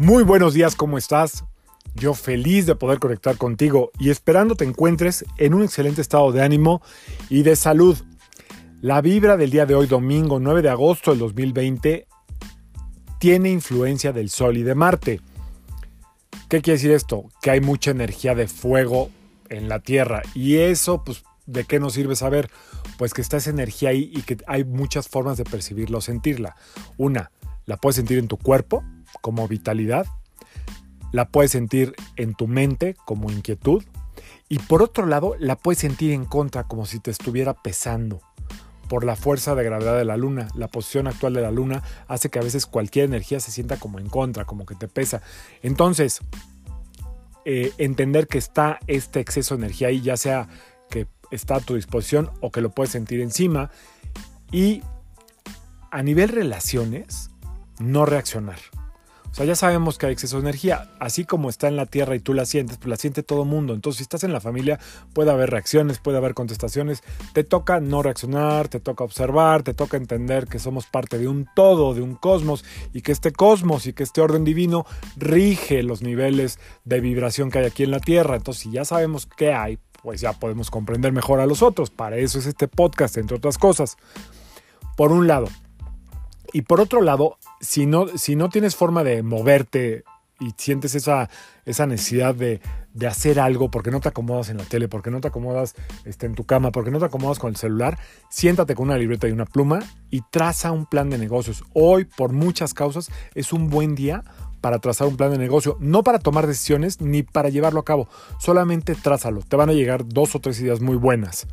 Muy buenos días, ¿cómo estás? Yo feliz de poder conectar contigo y esperando te encuentres en un excelente estado de ánimo y de salud. La vibra del día de hoy, domingo 9 de agosto del 2020, tiene influencia del Sol y de Marte. ¿Qué quiere decir esto? Que hay mucha energía de fuego en la Tierra y eso, pues, ¿de qué nos sirve saber? Pues que está esa energía ahí y que hay muchas formas de percibirla o sentirla. Una, la puedes sentir en tu cuerpo, como vitalidad, la puedes sentir en tu mente como inquietud y por otro lado la puedes sentir en contra como si te estuviera pesando por la fuerza de gravedad de la luna. La posición actual de la luna hace que a veces cualquier energía se sienta como en contra, como que te pesa. Entonces, eh, entender que está este exceso de energía ahí, ya sea que está a tu disposición o que lo puedes sentir encima. Y a nivel relaciones, no reaccionar. O sea, ya sabemos que hay exceso de energía. Así como está en la Tierra y tú la sientes, pues la siente todo mundo. Entonces, si estás en la familia, puede haber reacciones, puede haber contestaciones. Te toca no reaccionar, te toca observar, te toca entender que somos parte de un todo, de un cosmos, y que este cosmos y que este orden divino rige los niveles de vibración que hay aquí en la Tierra. Entonces, si ya sabemos qué hay, pues ya podemos comprender mejor a los otros. Para eso es este podcast, entre otras cosas. Por un lado, y por otro lado, si no, si no tienes forma de moverte y sientes esa, esa necesidad de, de, hacer algo porque no te acomodas en la tele, porque no te acomodas este, en tu cama, porque no te acomodas con el celular, siéntate con una libreta y una pluma y traza un plan de negocios. Hoy, por muchas causas, es un buen día para trazar un plan de negocio, no para tomar decisiones ni para llevarlo a cabo, solamente trázalo. Te van a llegar dos o tres ideas muy buenas.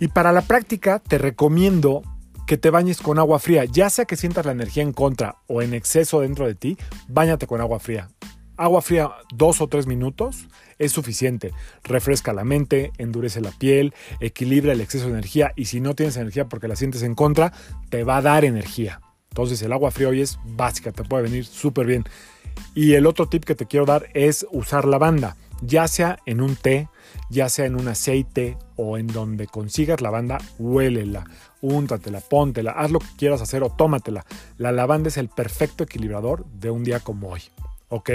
Y para la práctica te recomiendo que te bañes con agua fría, ya sea que sientas la energía en contra o en exceso dentro de ti, bañate con agua fría. Agua fría dos o tres minutos es suficiente. Refresca la mente, endurece la piel, equilibra el exceso de energía y si no tienes energía porque la sientes en contra, te va a dar energía. Entonces el agua fría hoy es básica, te puede venir súper bien. Y el otro tip que te quiero dar es usar lavanda, ya sea en un té, ya sea en un aceite o en donde consigas lavanda, huélela, úntatela, póntela, haz lo que quieras hacer o tómatela. La lavanda es el perfecto equilibrador de un día como hoy. ¿Ok?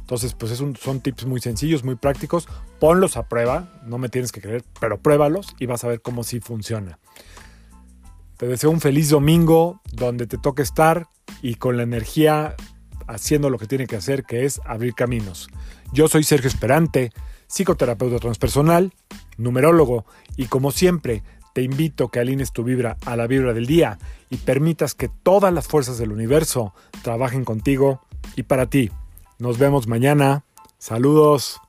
Entonces, pues es son tips muy sencillos, muy prácticos. Ponlos a prueba, no me tienes que creer, pero pruébalos y vas a ver cómo sí funciona. Te deseo un feliz domingo donde te toque estar y con la energía haciendo lo que tiene que hacer, que es abrir caminos. Yo soy Sergio Esperante, psicoterapeuta transpersonal, numerólogo, y como siempre, te invito a que alines tu vibra a la vibra del día y permitas que todas las fuerzas del universo trabajen contigo y para ti. Nos vemos mañana. Saludos.